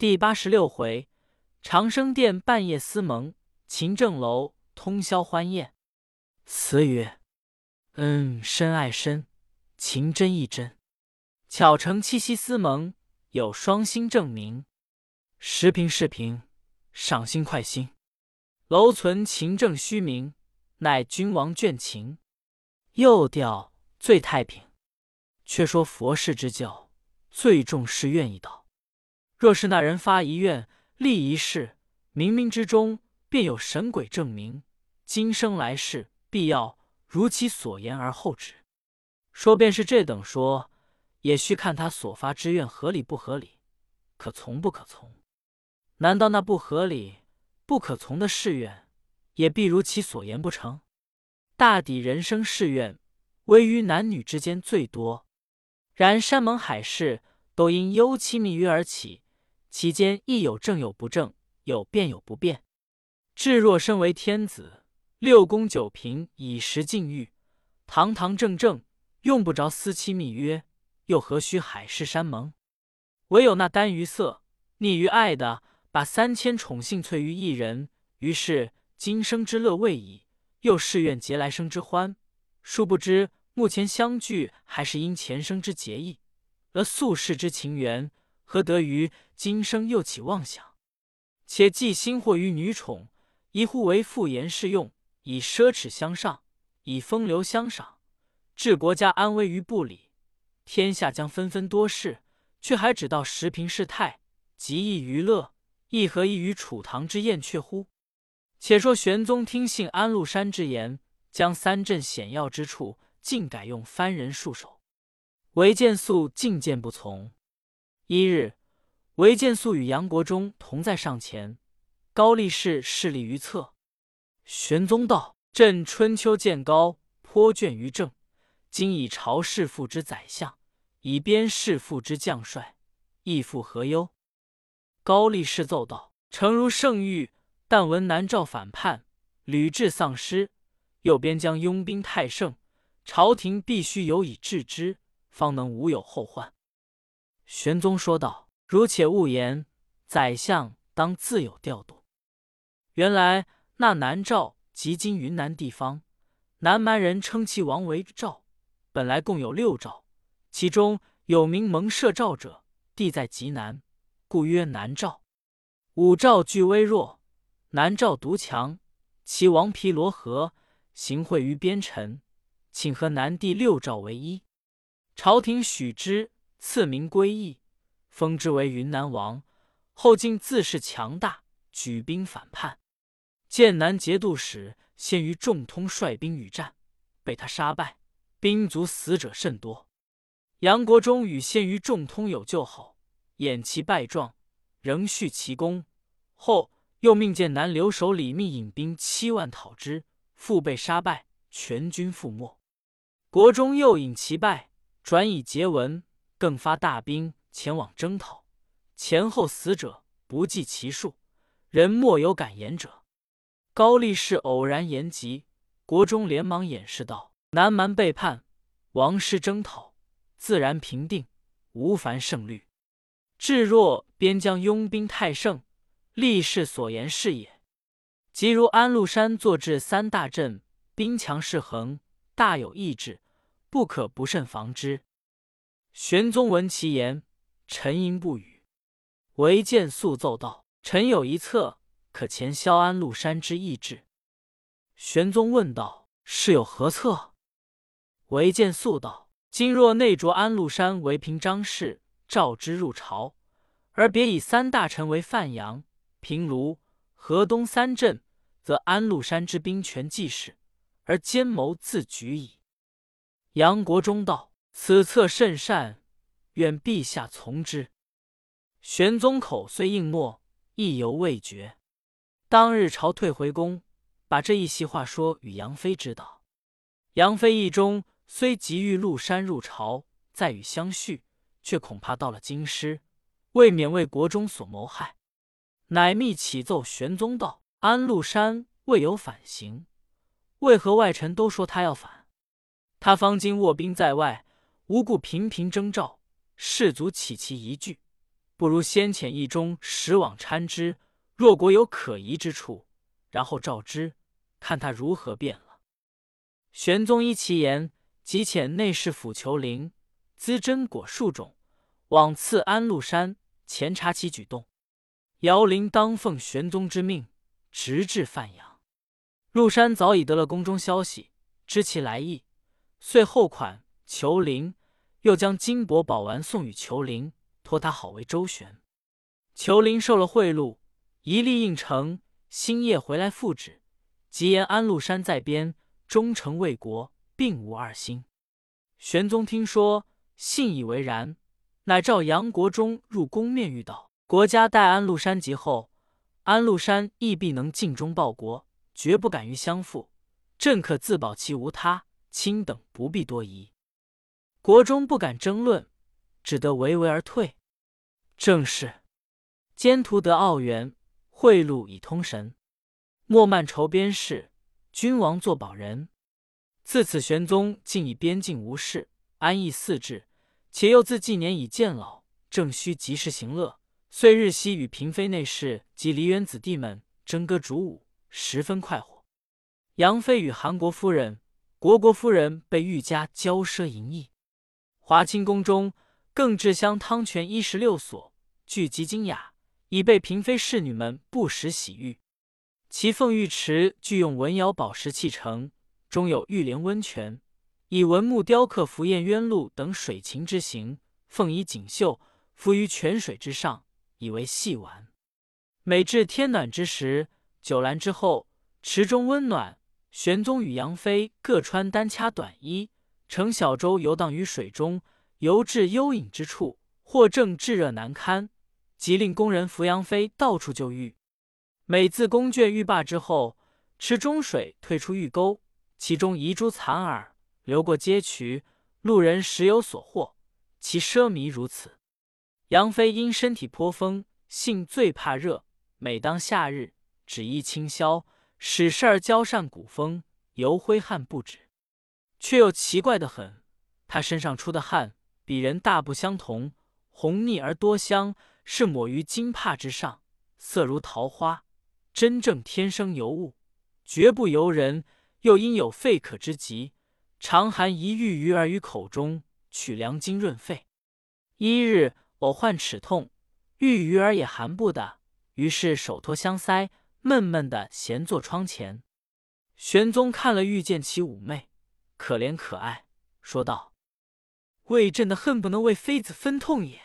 第八十六回，长生殿半夜思盟，秦正楼通宵欢宴。词曰：嗯，深爱深，情真意真。巧成七夕思盟，有双星证明。时平是平，赏心快心。楼存情正虚名，乃君王眷情。又调最太平。却说佛事之教，最重是愿一道。若是那人发一愿，立一誓，冥冥之中便有神鬼证明，今生来世必要如其所言而后止。说便是这等说，也须看他所发之愿合理不合理，可从不可从。难道那不合理、不可从的誓愿，也必如其所言不成？大抵人生誓愿，唯于男女之间最多。然山盟海誓都因幽期密约而起，其间亦有正有不正，有变有不变。至若身为天子，六宫九嫔以时禁欲，堂堂正正，用不着私期密约，又何须海誓山盟？唯有那耽于色、溺于爱的，把三千宠幸萃于一人，于是今生之乐未已，又誓愿结来生之欢。殊不知。目前相聚，还是因前生之结义；而宿世之情缘，何得于今生又起妄想？且寄心惑于女宠，一乎为妇言适用，以奢侈相上，以风流相赏，置国家安危于不理。天下将纷纷多事，却还只道时平世态，极易娱乐，亦何异于楚唐之燕雀乎？且说玄宗听信安禄山之言，将三镇险要之处。尽改用番人戍守，韦见素进谏不从。一日，韦见素与杨国忠同在上前，高力士势立于侧。玄宗道：“朕春秋见高，颇倦于政，今以朝弑父之宰相，以边弑父之将帅，亦复何忧？”高力士奏道：“诚如圣谕，但闻南诏反叛，屡智丧失，又边将拥兵太盛。”朝廷必须有以制之，方能无有后患。玄宗说道：“如且勿言，宰相当自有调度。”原来那南诏即今云南地方，南蛮人称其王为诏，本来共有六诏，其中有名蒙舍诏者，地在极南，故曰南诏。五诏俱微弱，南诏独强，其王皮罗河行贿于边臣。请和南帝六诏为一，朝廷许之，赐名归义，封之为云南王。后晋自恃强大，举兵反叛。剑南节度使先于众通率兵与战，被他杀败，兵卒死者甚多。杨国忠与先于众通有救后，掩其败状，仍续其功。后又命剑南留守李密引兵七万讨之，复被杀败，全军覆没。国中又引其败，转以节文，更发大兵前往征讨，前后死者不计其数，人莫有敢言者。高力士偶然言及，国中连忙掩饰道：“南蛮背叛，王师征讨，自然平定，无凡胜率。至若边疆拥兵太盛，力士所言是也。即如安禄山坐镇三大镇，兵强势横。”大有意志，不可不慎防之。玄宗闻其言，沉吟不语。唯见素奏道：“臣有一策，可前消安禄山之意志。”玄宗问道：“是有何策？”唯见素道：“今若内着安禄山为平章事，召之入朝，而别以三大臣为范阳、平卢、河东三镇，则安禄山之兵权既始。”而奸谋自举矣。杨国忠道：“此策甚善，愿陛下从之。”玄宗口虽应诺，意犹未决。当日朝退回宫，把这一席话说与杨妃知道。杨妃意中虽急欲禄山入朝，再与相续，却恐怕到了京师，未免为国中所谋害，乃密启奏玄宗道：“安禄山未有反行。”为何外臣都说他要反？他方今卧兵在外，无故频频征召，士卒起其疑惧，不如先遣一中使往参之。若国有可疑之处，然后召之，看他如何变了。”玄宗依其言，即遣内侍府求灵资真果数种，往赐安禄山，前察其举动。姚林当奉玄宗之命，直至范阳。禄山早已得了宫中消息，知其来意，遂后款求灵，又将金帛宝丸送与裘林，托他好为周旋。裘林受了贿赂，一力应承，星夜回来复旨，即言安禄山在边，忠诚为国，并无二心。玄宗听说，信以为然，乃召杨国忠入宫面谕道。国家待安禄山及后，安禄山亦必能尽忠报国，绝不敢于相负。朕可自保其无他，卿等不必多疑。国中不敢争论，只得唯唯而退。正是奸徒得傲元，贿赂以通神。莫慢筹边事，君王作保人。自此，玄宗竟以边境无事，安逸四治，且又自纪年已渐老，正需及时行乐。遂日夕与嫔妃内侍及梨园子弟们争歌逐舞，十分快活。杨妃与韩国夫人、国国夫人被御家骄奢淫逸，华清宫中更置香汤泉一十六所，聚集精雅，以备嫔妃侍女们不时洗浴。其凤浴池具用文瑶宝石砌成，中有玉莲温泉，以文木雕刻浮燕鸳鹭等水禽之形，凤仪锦绣，浮于泉水之上。以为戏玩。每至天暖之时，酒阑之后，池中温暖。玄宗与杨妃各穿单掐短衣，乘小舟游荡于水中，游至幽隐之处，或正炙热难堪，即令宫人扶杨妃到处就浴。每自宫眷浴罢之后，池中水退出浴沟，其中遗珠残耳，流过街渠，路人时有所获，其奢靡如此。杨妃因身体颇丰，性最怕热，每当夏日，只衣轻宵，使事儿娇善古风，犹挥汗不止。却又奇怪的很，他身上出的汗，比人大不相同，红腻而多香，是抹于金帕之上，色如桃花，真正天生尤物，绝不由人。又因有肺渴之疾，常含一玉鱼儿于口中，取凉津润肺。一日。偶患齿痛，玉鱼儿也含不得，于是手托香腮，闷闷的闲坐窗前。玄宗看了，遇见其妩媚，可怜可爱，说道：“为朕的恨不能为妃子分痛也。”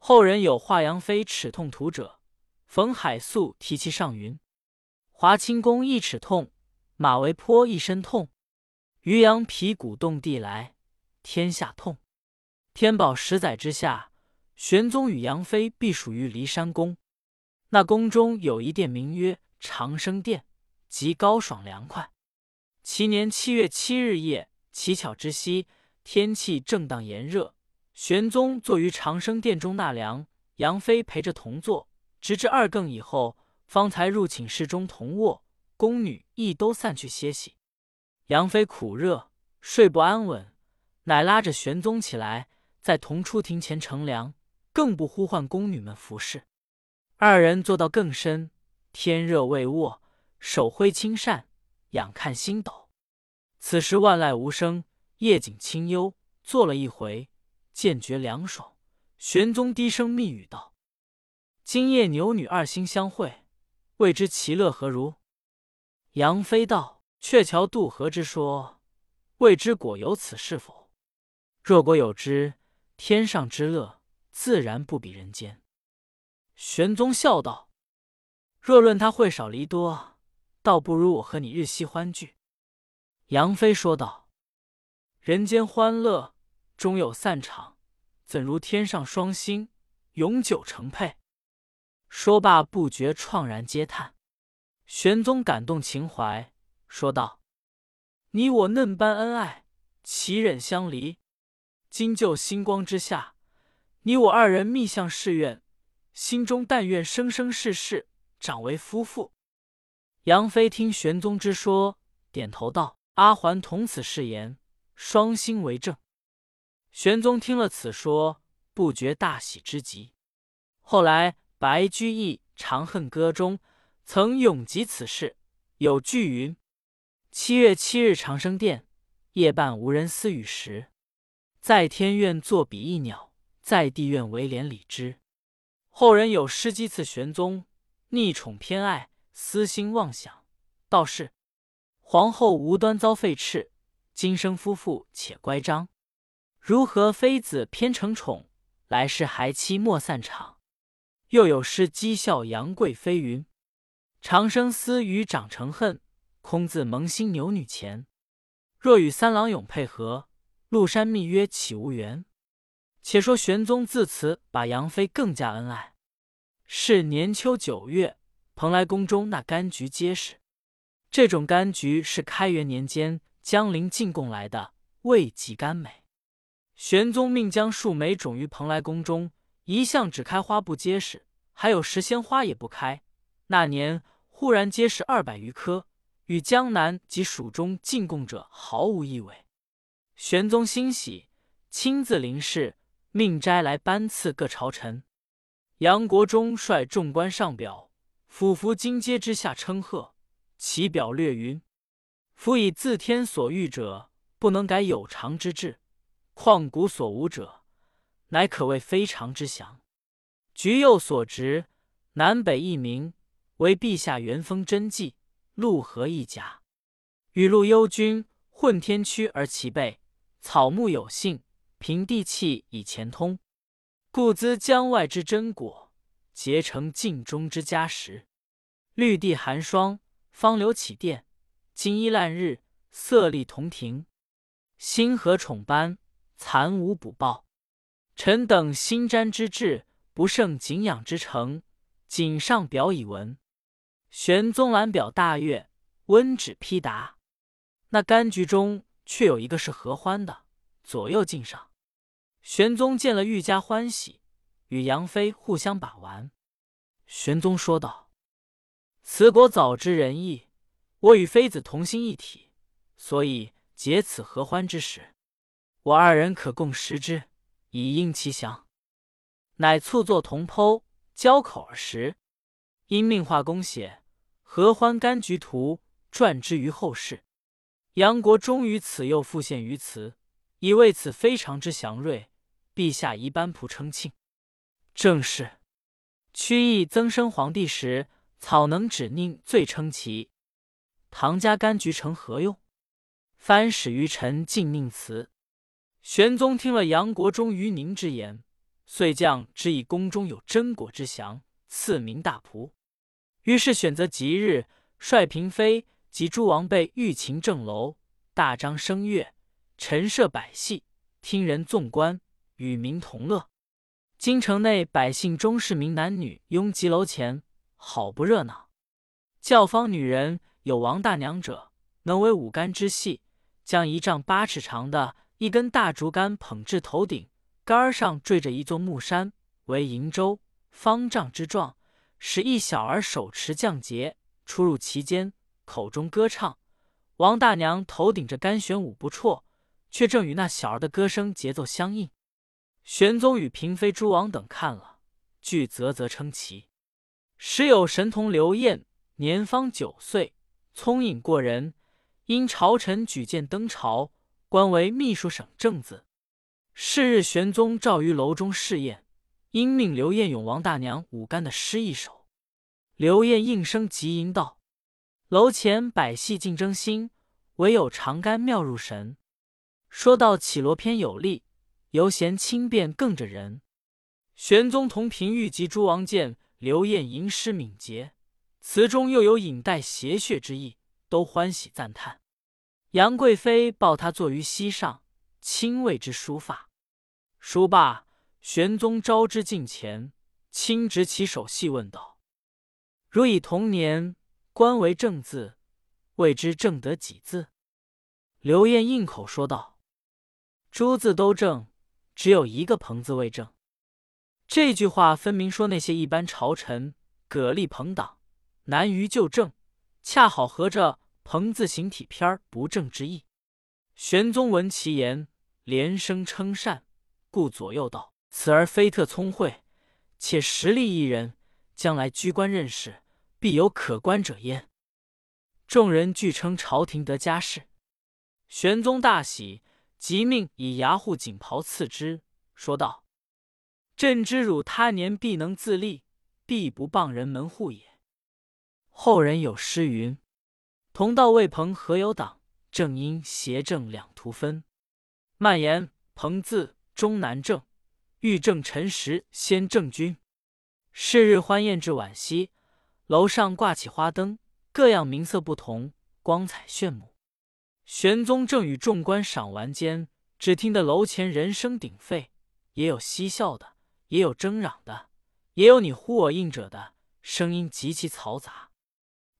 后人有华阳妃齿痛图者，冯海素题其上云：“华清宫一齿痛，马嵬坡一身痛，渔阳皮鼓动地来，天下痛。天宝十载之下。”玄宗与杨妃避暑于骊山宫，那宫中有一殿，名曰长生殿，极高爽凉快。其年七月七日夜，乞巧之夕，天气正当炎热，玄宗坐于长生殿中纳凉，杨妃陪着同坐，直至二更以后，方才入寝室中同卧。宫女亦都散去歇息。杨妃苦热，睡不安稳，乃拉着玄宗起来，在同出庭前乘凉。更不呼唤宫女们服侍，二人坐到更深，天热未卧，手挥轻扇，仰看星斗。此时万籁无声，夜景清幽。坐了一回，渐觉凉爽。玄宗低声密语道：“今夜牛女二星相会，未知其乐何如？”杨妃道：“鹊桥渡河之说，未知果有此事否？若果有之，天上之乐。”自然不比人间。玄宗笑道：“若论他会少离多，倒不如我和你日夕欢聚。”杨飞说道：“人间欢乐终有散场，怎如天上双星，永久成配？”说罢，不觉怆然嗟叹。玄宗感动情怀，说道：“你我嫩般恩爱，岂忍相离？今就星光之下。”你我二人密向誓愿，心中但愿生生世世长为夫妇。杨妃听玄宗之说，点头道：“阿环同此誓言，双心为证。”玄宗听了此说，不觉大喜之极。后来白居易《长恨歌》中曾咏及此事，有句云：“七月七日长生殿，夜半无人私语时。在天愿作比翼鸟，在地愿为连理枝。”后人有诗讥刺玄宗溺宠偏爱，私心妄想，道是皇后无端遭废斥，今生夫妇且乖张。如何妃子偏成宠，来世还妻莫散场。又有诗讥笑杨贵妃云：“长生思与长成恨，空自蒙心牛女前。若与三郎永配合，麓山密约岂无缘？”且说玄宗自此把杨妃更加恩爱。是年秋九月，蓬莱宫中那柑橘结实。这种柑橘是开元年间江陵进贡来的，味极甘美。玄宗命将树莓种于蓬莱宫中。一向只开花不结实，还有时鲜花也不开。那年忽然结实二百余棵，与江南及蜀中进贡者毫无异味。玄宗欣喜，亲自临事，命摘来颁赐各朝臣。杨国忠率众官上表，俯伏金阶之下称贺。其表略云：“夫以自天所欲者，不能改有常之志；况古所无者。”乃可谓非常之祥。橘右所植，南北一名，为陛下元丰真迹，陆河一甲。雨露幽君，混天区而其备，草木有性，平地气以前通，故资江外之真果，结成镜中之佳石。绿地寒霜，芳柳起殿，金衣烂日，色丽同庭。星河宠斑，残无补报。臣等心瞻之志，不胜景仰之诚。谨上表以闻。玄宗览表大悦，温旨批答。那柑橘中却有一个是合欢的，左右敬上。玄宗见了，愈加欢喜，与杨妃互相把玩。玄宗说道：“此果早知仁义，我与妃子同心一体，所以结此合欢之时，我二人可共食之。”以应其祥，乃促作同剖，交口而食。因命画工写《合欢柑橘图》，传之于后世。杨国忠于此又复现于此，以为此非常之祥瑞。陛下宜颁仆称庆。正是屈意增生皇帝时，草能指宁最称奇。唐家柑橘成何用？藩始于臣尽宁词。玄宗听了杨国忠于宁之言，遂降之以宫中有真果之祥，赐名大仆。于是选择吉日，率嫔妃及诸王辈御秦正楼，大张声乐，陈设百戏，听人纵观，与民同乐。京城内百姓中市民男女拥集楼前，好不热闹。教坊女人有王大娘者，能为五竿之戏，将一丈八尺长的。一根大竹竿捧至头顶，竿上坠着一座木山，为瀛洲，方丈之状。使一小儿手持降节，出入其间，口中歌唱。王大娘头顶着竿旋舞不辍，却正与那小儿的歌声节奏相应。玄宗与嫔妃、诸王等看了，俱啧啧称奇。时有神童刘晏，年方九岁，聪颖过人，因朝臣举荐登朝。官为秘书省正字。是日，玄宗召于楼中试宴，因命刘晏咏王大娘舞干的诗一首。刘晏应声即吟道：“楼前百戏竞争新，唯有长干妙入神。说到绮罗篇有力，犹嫌轻便更着人。”玄宗同嫔御及诸王见刘晏吟诗敏捷，词中又有引带邪谑之意，都欢喜赞叹。杨贵妃抱他坐于膝上，亲为之梳发。梳罢，玄宗召之近前，轻执其手，细问道：“如以童年官为正字，未知正得几字？”刘晏应口说道：“诸字都正，只有一个朋字未正。”这句话分明说那些一般朝臣蛤蜊朋党难于就正，恰好合着。朋字形体篇不正之意。玄宗闻其言，连声称善，故左右道：“此儿非特聪慧，且实力一人，将来居官任事，必有可观者焉。”众人俱称朝廷得佳事。玄宗大喜，即命以牙护锦袍赐之，说道：“朕知汝他年必能自立，必不傍人门户也。”后人有诗云：“同道未朋何有党？正因邪正两途分。蔓延鹏字终难正，欲正臣时先正君。是日欢宴至晚夕，楼上挂起花灯，各样名色不同，光彩炫目。”玄宗正与众官赏玩间，只听得楼前人声鼎沸，也有嬉笑的，也有争嚷的，也有你呼我应者的声音，极其嘈杂。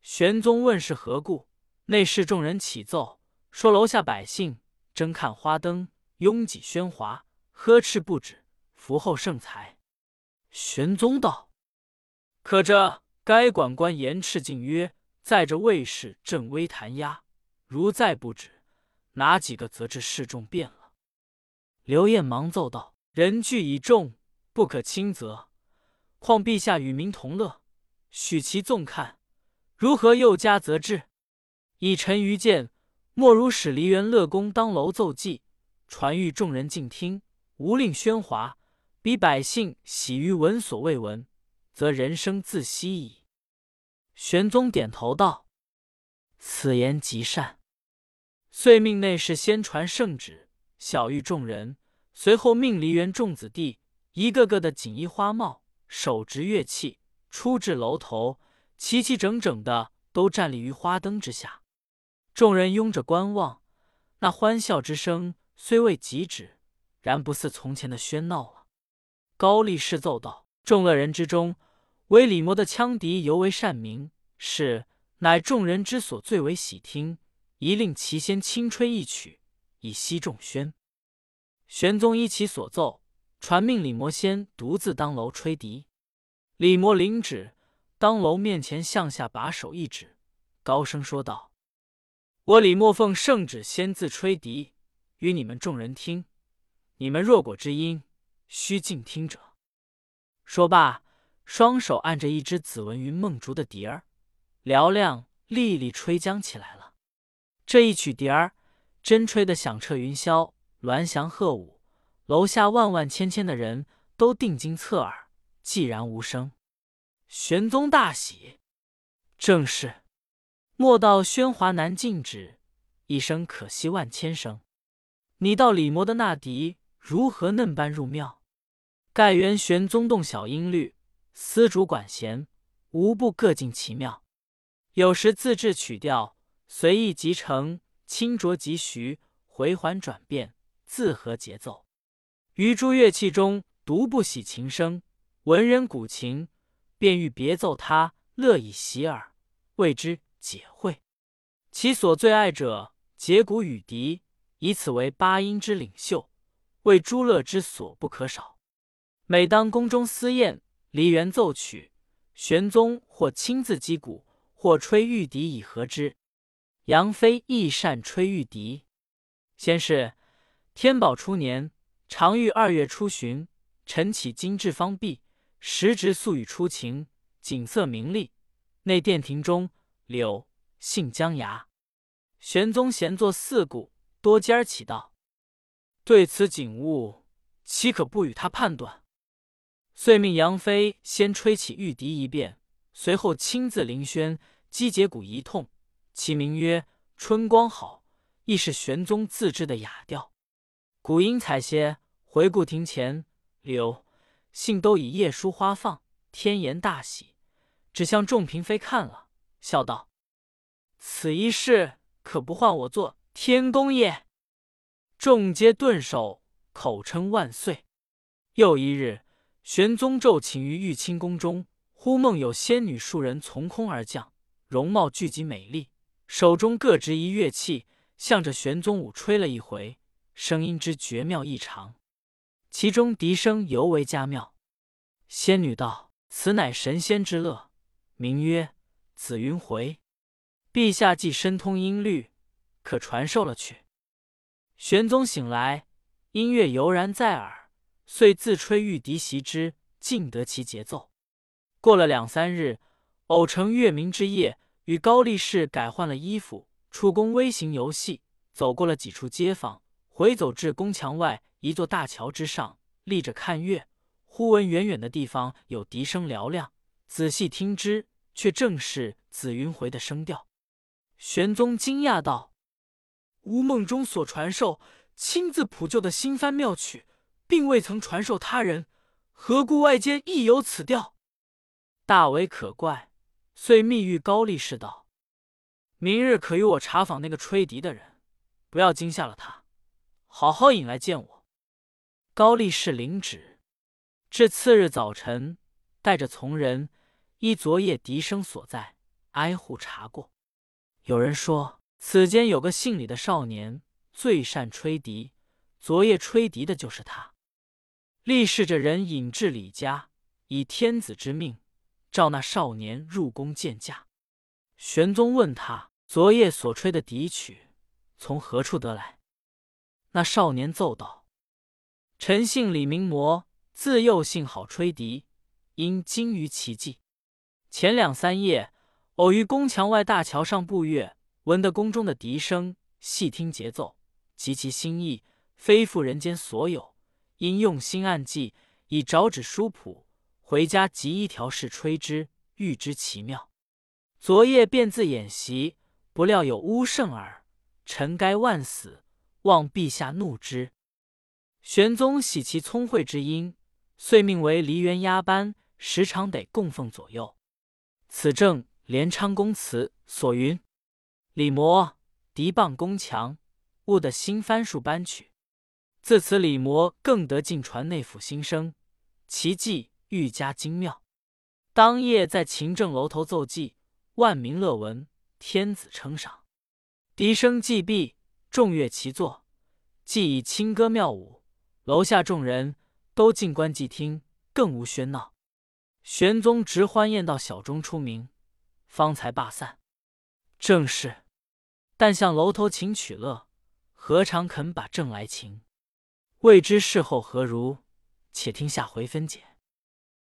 玄宗问是何故，内侍众人起奏说：楼下百姓争看花灯，拥挤喧哗，呵斥不止，福后盛财。玄宗道：“可这该管官严斥禁曰：在这卫士正威弹压。”如再不止，哪几个则至示众变了？刘晏忙奏道：“人聚已众，不可轻责。况陛下与民同乐，许其纵看，如何又加责之？以臣愚见，莫如使梨园乐公当楼奏祭，传谕众人静听，无令喧哗，比百姓喜于闻所未闻，则人生自息矣。”玄宗点头道：“此言极善。”遂命内侍先传圣旨，晓谕众人。随后命梨园众子弟一个个的锦衣花帽，手执乐器，出至楼头，齐齐整整的都站立于花灯之下。众人拥着观望，那欢笑之声虽未极止，然不似从前的喧闹了。高力士奏道：“众乐人之中，唯李摩的羌笛尤为善鸣，是乃众人之所最为喜听。”一令其先轻吹一曲，以息众喧。玄宗依其所奏，传命李摩先独自当楼吹笛。李摩领旨，当楼面前向下把手一指，高声说道：“我李莫奉圣旨，先自吹笛，与你们众人听。你们若果知音，须静听者。”说罢，双手按着一只紫纹云梦竹的笛儿，嘹亮沥沥吹将起来了。这一曲笛儿，真吹得响彻云霄，鸾翔鹤舞。楼下万万千千的人都定睛侧耳，寂然无声。玄宗大喜，正是莫道喧哗难禁止，一声可惜万千声。你道李摩的那笛如何嫩般入妙？盖元玄宗动小音律，丝竹管弦，无不各尽其妙。有时自制曲调。随意即成，轻浊即徐，回环转变，自合节奏。于诸乐器中，独不喜琴声。闻人古琴，便欲别奏他，乐以习耳，谓之解会。其所最爱者，节鼓与笛，以此为八音之领袖，为诸乐之所不可少。每当宫中私宴，梨园奏曲，玄宗或亲自击鼓，或吹玉笛以和之。杨妃亦善吹玉笛。先是，天宝初年，常遇二月初旬，晨起金雉方毕，时值素雨初晴，景色明丽。内殿庭中，柳杏江芽。玄宗闲坐四顾，多尖儿起道：“对此景物，岂可不与他判断？”遂命杨妃先吹起玉笛一遍，随后亲自临轩击节鼓一通。其名曰《春光好》，亦是玄宗自制的雅调。古音采些，回顾庭前柳杏都以叶疏花放，天颜大喜，只向众嫔妃看了，笑道：“此一事可不换我做天公也。”众皆顿首，口称万岁。又一日，玄宗昼寝于玉清宫中，忽梦有仙女数人从空而降，容貌俱极美丽。手中各执一乐器，向着玄宗舞吹了一回，声音之绝妙异常。其中笛声尤为佳妙。仙女道：“此乃神仙之乐，名曰紫云回。陛下既深通音律，可传授了去。”玄宗醒来，音乐犹然在耳，遂自吹玉笛习之，尽得其节奏。过了两三日，偶成月明之夜，与高力士改换了衣服，出宫微行游戏，走过了几处街坊，回走至宫墙外一座大桥之上，立着看月。忽闻远远的地方有笛声嘹亮，仔细听之，却正是紫云回的声调。玄宗惊讶道：“吾梦中所传授、亲自谱就的新番妙曲，并未曾传授他人，何故外间亦有此调？大为可怪。”遂密谕高力士道：“明日可与我查访那个吹笛的人，不要惊吓了他，好好引来见我。”高力士领旨。至次日早晨，带着从人依昨夜笛声所在，挨户查过。有人说，此间有个姓李的少年，最善吹笛。昨夜吹笛的就是他。立誓着人引至李家，以天子之命，召那少年入宫见驾。玄宗问他昨夜所吹的笛曲从何处得来？那少年奏道：“臣姓李，名魔。”自幼性好吹笛，因精于奇技。前两三夜，偶于宫墙外大桥上步月，闻得宫中的笛声，细听节奏，极其心意，非复人间所有。因用心暗记，以找纸书谱，回家即一条试吹之，欲知奇妙。昨夜便自演习，不料有乌圣耳，臣该万死，望陛下怒之。玄宗喜其聪慧之音。遂命为梨园押班，时常得供奉左右。此正连昌公祠所云：“李摩敌棒宫墙，悟得新番数班曲。”自此，李摩更得进传内府新声，其技愈加精妙。当夜在勤政楼头奏伎，万民乐闻，天子称赏。笛声既毕，众乐齐作，既以清歌妙舞，楼下众人。都静观寂听，更无喧闹。玄宗直欢宴到小钟出鸣，方才罢散。正是，但向楼头请取乐，何尝肯把正来擒？未知事后何如？且听下回分解。